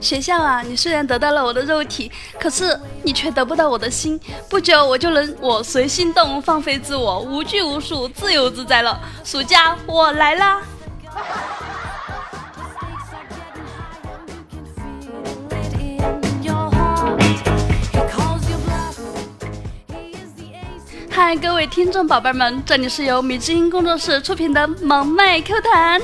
学校啊，你虽然得到了我的肉体，可是你却得不到我的心。不久我就能我随心动，放飞自我，无拘无束，自由自在了。暑假我来啦！嗨，各位听众宝贝们，这里是由米之音工作室出品的萌妹 Q 弹。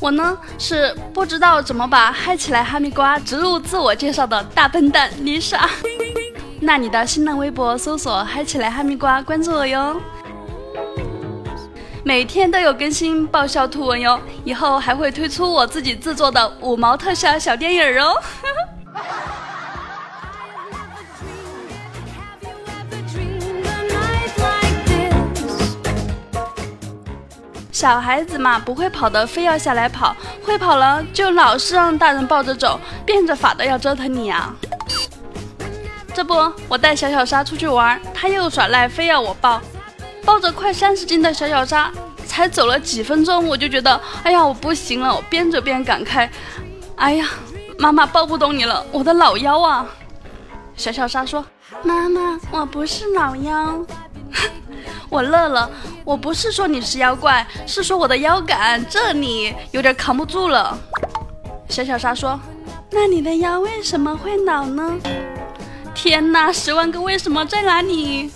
我呢是不知道怎么把嗨起来哈密瓜植入自我介绍的大笨蛋 Lisa。那你的新浪微博搜索嗨起来哈密瓜，关注我哟。每天都有更新爆笑图文哟，以后还会推出我自己制作的五毛特效小电影哦。小孩子嘛，不会跑的非要下来跑，会跑了就老是让大人抱着走，变着法的要折腾你啊！这不，我带小小沙出去玩，他又耍赖，非要我抱，抱着快三十斤的小小沙，才走了几分钟，我就觉得，哎呀，我不行了，我边走边感慨，哎呀，妈妈抱不动你了，我的老腰啊！小小沙说：“妈妈，我不是老腰。” 我乐了，我不是说你是妖怪，是说我的腰杆这里有点扛不住了。小小沙说：“那你的腰为什么会老呢？”天哪，十万个为什么在哪里？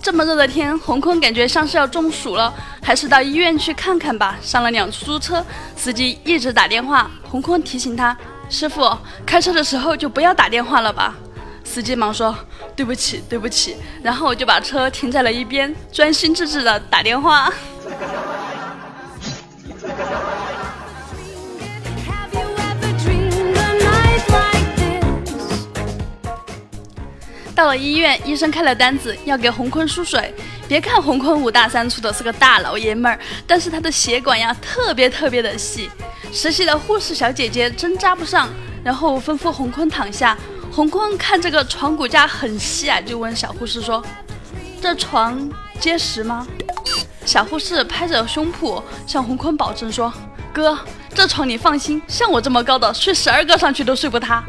这么热的天，红坤感觉像是要中暑了，还是到医院去看看吧。上了辆出租车，司机一直打电话，红坤提醒他：“师傅，开车的时候就不要打电话了吧。”司机忙说：“对不起，对不起。”然后我就把车停在了一边，专心致志的打电话。到了医院，医生开了单子，要给洪坤输水。别看洪坤五大三粗的，是个大老爷们儿，但是他的血管呀，特别特别的细。实习的护士小姐姐针扎不上，然后吩咐洪坤躺下。洪坤看这个床骨架很细啊，就问小护士说：“这床结实吗？”小护士拍着胸脯向洪坤保证说：“哥，这床你放心，像我这么高的，睡十二个上去都睡不塌。”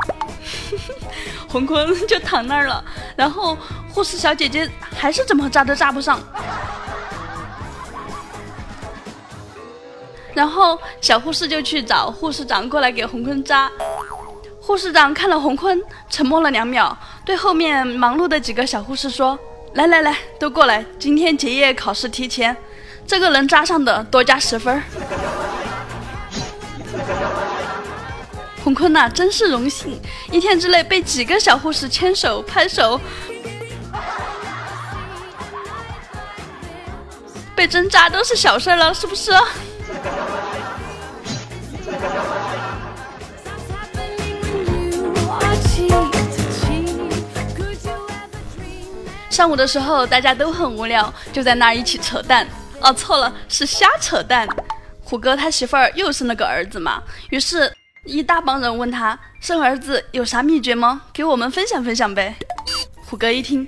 洪坤就躺那儿了，然后护士小姐姐还是怎么扎都扎不上，然后小护士就去找护士长过来给洪坤扎。护士长看了洪坤，沉默了两秒，对后面忙碌的几个小护士说：“来来来，都过来，今天结业考试提前，这个能扎上的多加十分。”洪坤呐，真是荣幸，一天之内被几个小护士牵手拍手，被针扎都是小事了，是不是？上午的时候大家都很无聊，就在那儿一起扯淡。哦，错了，是瞎扯淡。虎哥他媳妇儿又生了个儿子嘛，于是。一大帮人问他生儿子有啥秘诀吗？给我们分享分享呗。虎哥一听，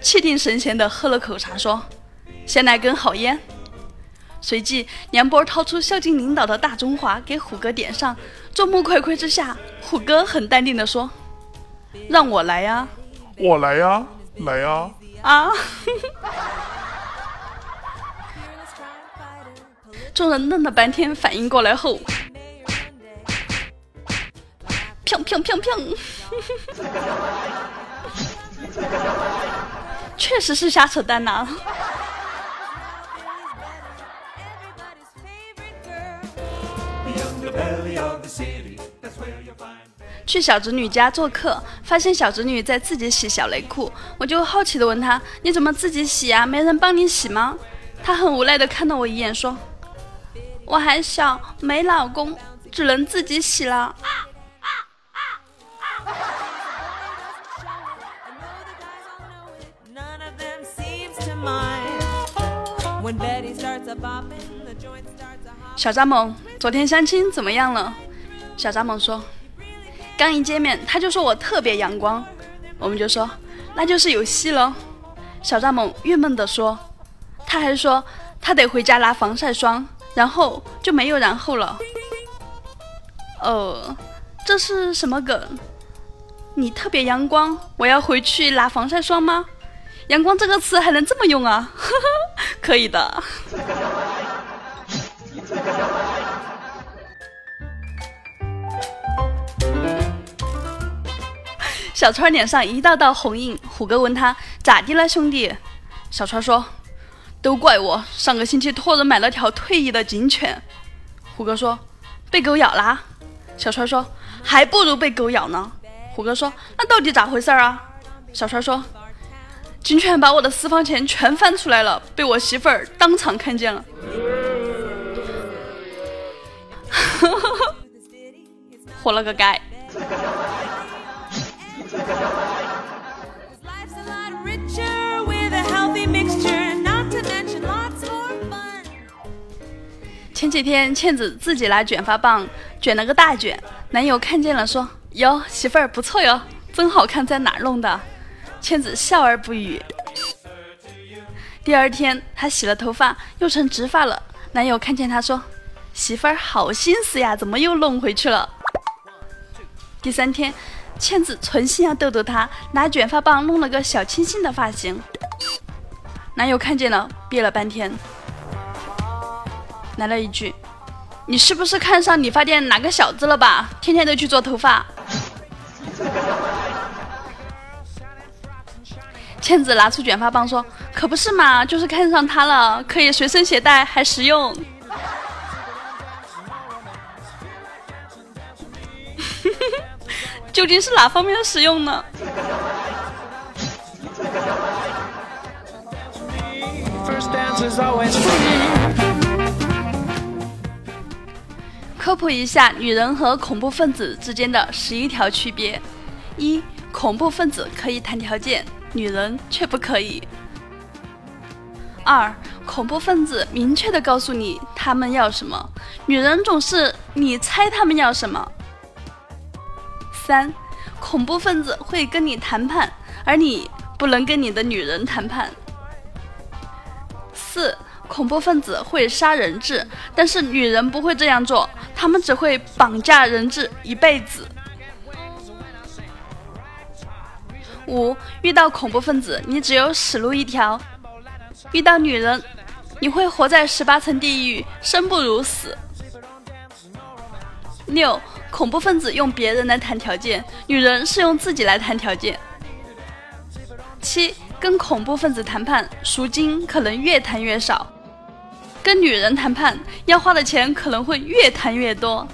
气定神闲的喝了口茶，说：“先来根好烟。”随即梁波掏出孝敬领导的大中华给虎哥点上。众目睽睽之下，虎哥很淡定的说：“让我来呀，我来呀，来呀。”啊！众人愣了半天，反应过来后。砰砰砰砰！确实是瞎扯淡呐。去小侄女家做客，发现小侄女在自己洗小内裤，我就好奇的问她：“你怎么自己洗啊？没人帮你洗吗？”她很无奈的看了我一眼，说：“我还小，没老公，只能自己洗了。”小张猛，昨天相亲怎么样了？小张猛说：“刚一见面他就说我特别阳光，我们就说那就是有戏了。小蚱蜢郁闷地说，他还说他得回家拿防晒霜，然后就没有然后了。呃，这是什么梗？你特别阳光，我要回去拿防晒霜吗？阳光这个词还能这么用啊？呵呵，可以的。小川脸上一道道红印，虎哥问他咋的了，兄弟？小川说：“都怪我上个星期托人买了条退役的警犬。”虎哥说：“被狗咬啦？”小川说：“还不如被狗咬呢。”虎哥说：“那到底咋回事啊？”小川说：“警犬把我的私房钱全翻出来了，被我媳妇儿当场看见了。”活了个该。前几天，倩子自己拿卷发棒卷了个大卷，男友看见了说：“哟，媳妇儿不错哟，真好看，在哪儿弄的？”倩子笑而不语。第二天，她洗了头发，又成直发了。男友看见她说：“媳妇儿好心思呀，怎么又弄回去了？”第三天，倩子存心要逗逗他，拿卷发棒弄了个小清新的发型。男友看见了，憋了半天。来了一句：“你是不是看上理发店哪个小子了吧？天天都去做头发。”倩子拿出卷发棒说：“可不是嘛，就是看上他了，可以随身携带，还实用。”究竟是哪方面的实用呢？科普一下，女人和恐怖分子之间的十一条区别：一、恐怖分子可以谈条件，女人却不可以；二、恐怖分子明确的告诉你他们要什么，女人总是你猜他们要什么；三、恐怖分子会跟你谈判，而你不能跟你的女人谈判；四。恐怖分子会杀人质，但是女人不会这样做，他们只会绑架人质一辈子。五，遇到恐怖分子，你只有死路一条；遇到女人，你会活在十八层地狱，生不如死。六，恐怖分子用别人来谈条件，女人是用自己来谈条件。七，跟恐怖分子谈判，赎金可能越谈越少。跟女人谈判要花的钱可能会越谈越多。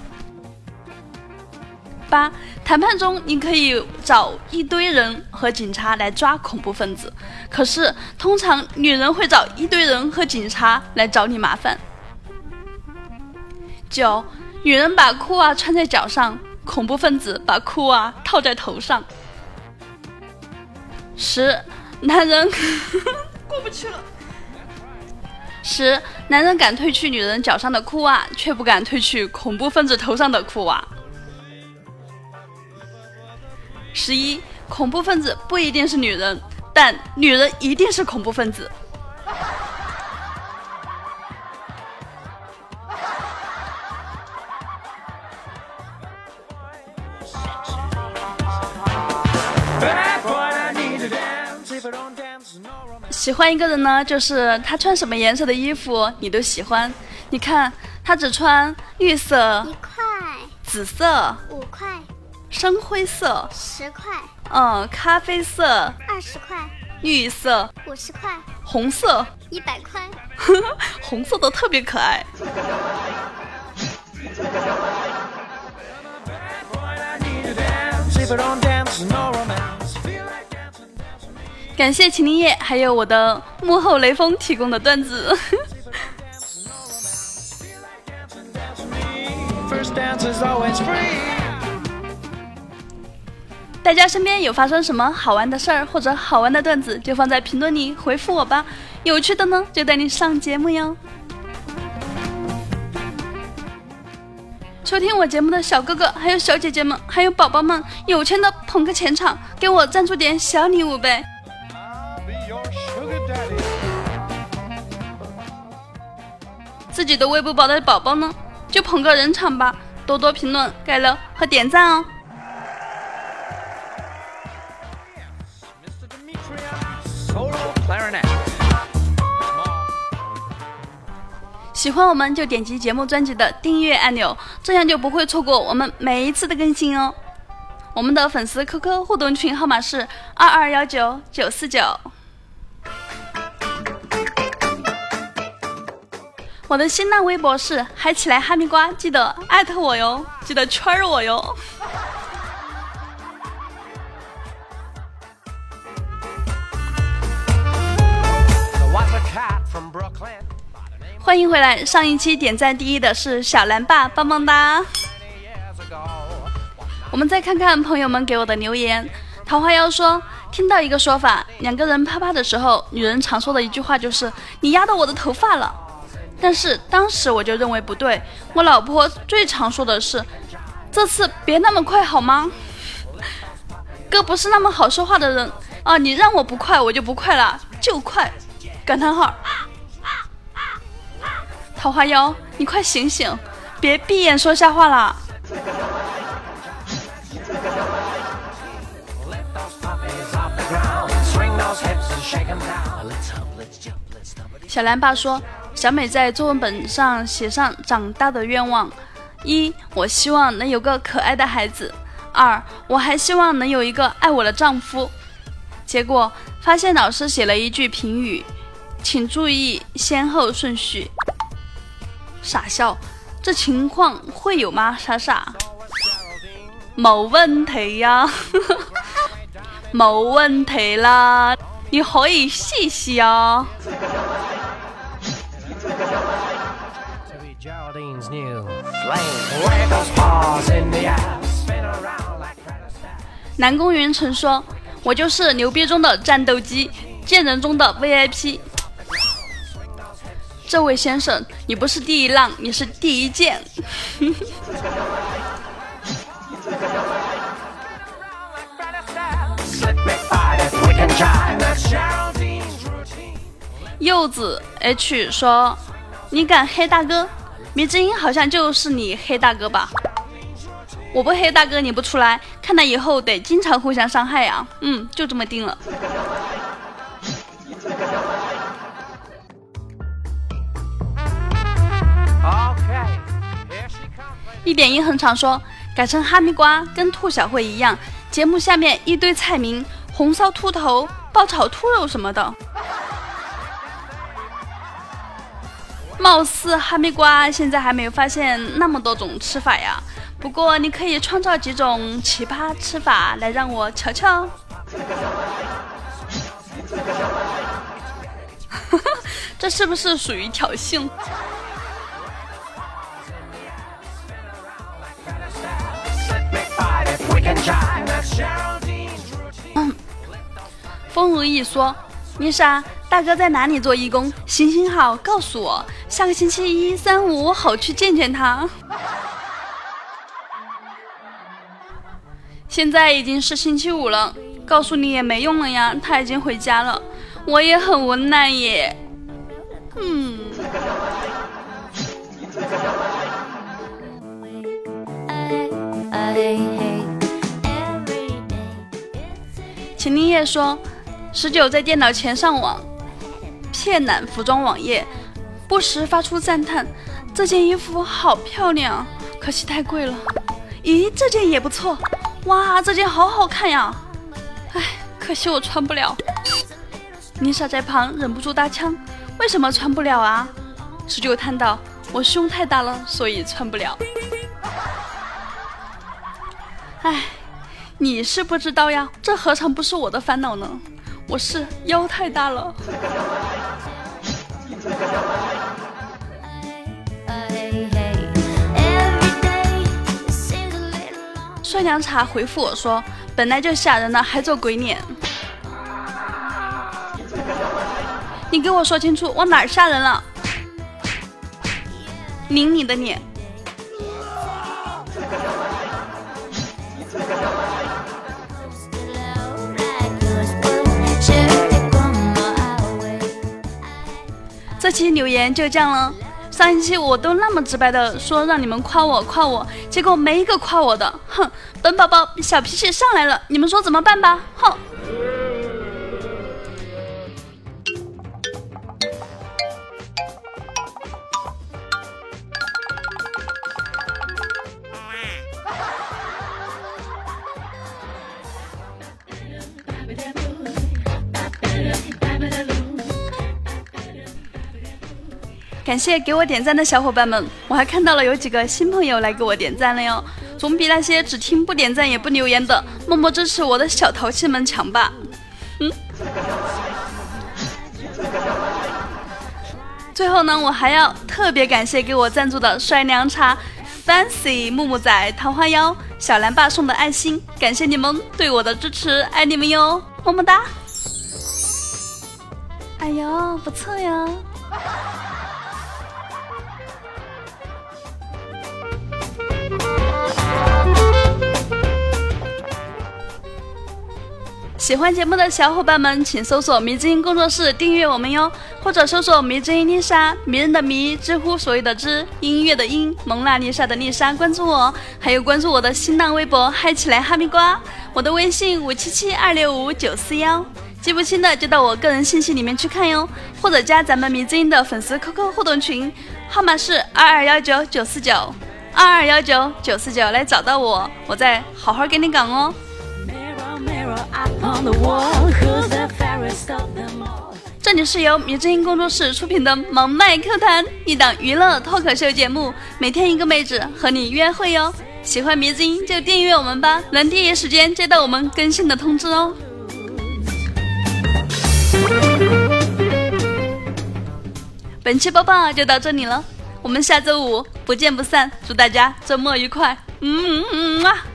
八，谈判中你可以找一堆人和警察来抓恐怖分子，可是通常女人会找一堆人和警察来找你麻烦。九，女人把裤袜穿在脚上，恐怖分子把裤袜套在头上。十，男人 过不去了。十，男人敢褪去女人脚上的裤袜，却不敢褪去恐怖分子头上的裤袜。十一，恐怖分子不一定是女人，但女人一定是恐怖分子。喜欢一个人呢，就是他穿什么颜色的衣服你都喜欢。你看，他只穿绿色，紫色，深灰色，十块；嗯，咖啡色，二十块；绿色，五十块；红色，一百块。红色的特别可爱。感谢秦林叶，还有我的幕后雷锋提供的段子。大家身边有发生什么好玩的事儿或者好玩的段子，就放在评论里回复我吧。有趣的呢，就带你上节目哟。收听我节目的小哥哥、还有小姐姐们、还有宝宝们，有钱的捧个钱场，给我赞助点小礼物呗。自己的喂不饱的宝宝呢，就捧个人场吧，多多评论、盖楼和点赞哦。喜欢我们就点击节目专辑的订阅按钮，这样就不会错过我们每一次的更新哦。我们的粉丝 QQ 互动群号码是二二幺九九四九。我的新浪微博是嗨起来哈密瓜，记得艾特我哟，记得圈我哟。欢迎回来，上一期点赞第一的是小蓝爸，棒棒哒！我们再看看朋友们给我的留言。桃花妖说，听到一个说法，两个人啪啪的时候，女人常说的一句话就是“你压到我的头发了”。但是当时我就认为不对，我老婆最常说的是：“这次别那么快好吗？”哥不是那么好说话的人啊！你让我不快，我就不快了，就快！感叹号！桃花妖，你快醒醒，别闭眼说瞎话啦。小蓝爸说。小美在作文本上写上长大的愿望：一，我希望能有个可爱的孩子；二，我还希望能有一个爱我的丈夫。结果发现老师写了一句评语，请注意先后顺序。傻笑，这情况会有吗？傻傻，冇问题呀，冇问题啦，你可以试试啊。南宫云曾说：“我就是牛逼中的战斗机，贱人中的 VIP。”这位先生，你不是第一浪，你是第一剑。柚子 H 说：“你敢黑大哥？”迷之音好像就是你黑大哥吧？我不黑大哥你不出来，看来以后得经常互相伤害呀。嗯，就这么定了。一点一横常说，改成哈密瓜跟兔小慧一样，节目下面一堆菜名，红烧兔头、爆炒兔肉什么的。貌似哈密瓜现在还没有发现那么多种吃法呀，不过你可以创造几种奇葩吃法来让我瞧瞧。这是不是属于挑衅？意说：“米莎。”大哥在哪里做义工？行行好，告诉我，下个星期一、三、五我好去见见他。现在已经是星期五了，告诉你也没用了呀，他已经回家了，我也很无奈耶。嗯。秦林叶说，十九在电脑前上网。骗男服装网页，不时发出赞叹：“这件衣服好漂亮，可惜太贵了。”咦，这件也不错，哇，这件好好看呀！哎，可惜我穿不了。丽莎在旁忍不住搭腔：“为什么穿不了啊？”十九叹道：“我胸太大了，所以穿不了。”哎，你是不知道呀，这何尝不是我的烦恼呢？我是腰太大了。帅凉茶回复我说：“本来就吓人了，还做鬼脸。”你给我说清楚，我哪儿吓人了？拧你的脸。这期留言就这样了。上一期我都那么直白的说让你们夸我夸我，结果没一个夸我的，哼！本宝宝小脾气上来了，你们说怎么办吧？哼！感谢给我点赞的小伙伴们，我还看到了有几个新朋友来给我点赞了哟，总比那些只听不点赞也不留言的默默支持我的小淘气们强吧。嗯。最后呢，我还要特别感谢给我赞助的帅凉茶、Fancy 木木仔、桃花妖、小蓝爸送的爱心，感谢你们对我的支持，爱你们哟，么么哒。哎呦，不错哟。喜欢节目的小伙伴们，请搜索“迷之音工作室”订阅我们哟，或者搜索“迷之音丽莎”，迷人的迷，知乎所有的知，音乐的音，蒙娜丽莎的丽莎，关注我，还有关注我的新浪微博“嗨起来哈密瓜”，我的微信五七七二六五九四幺，记不清的就到我个人信息里面去看哟，或者加咱们迷之音的粉丝 QQ 互动群，号码是二二幺九九四九。二二幺九九四九，来找到我，我再好好跟你讲哦。这里是由迷之音工作室出品的《萌麦 Q 弹》，一档娱乐脱口秀节目，每天一个妹子和你约会哟。喜欢迷之音就订阅我们吧，能第一时间接到我们更新的通知哦。本期播报就到这里了，我们下周五不见不散，祝大家周末愉快。嗯嗯嗯啊。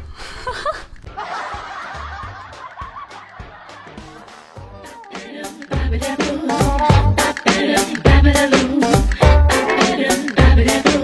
Babadaboo, babadaboo.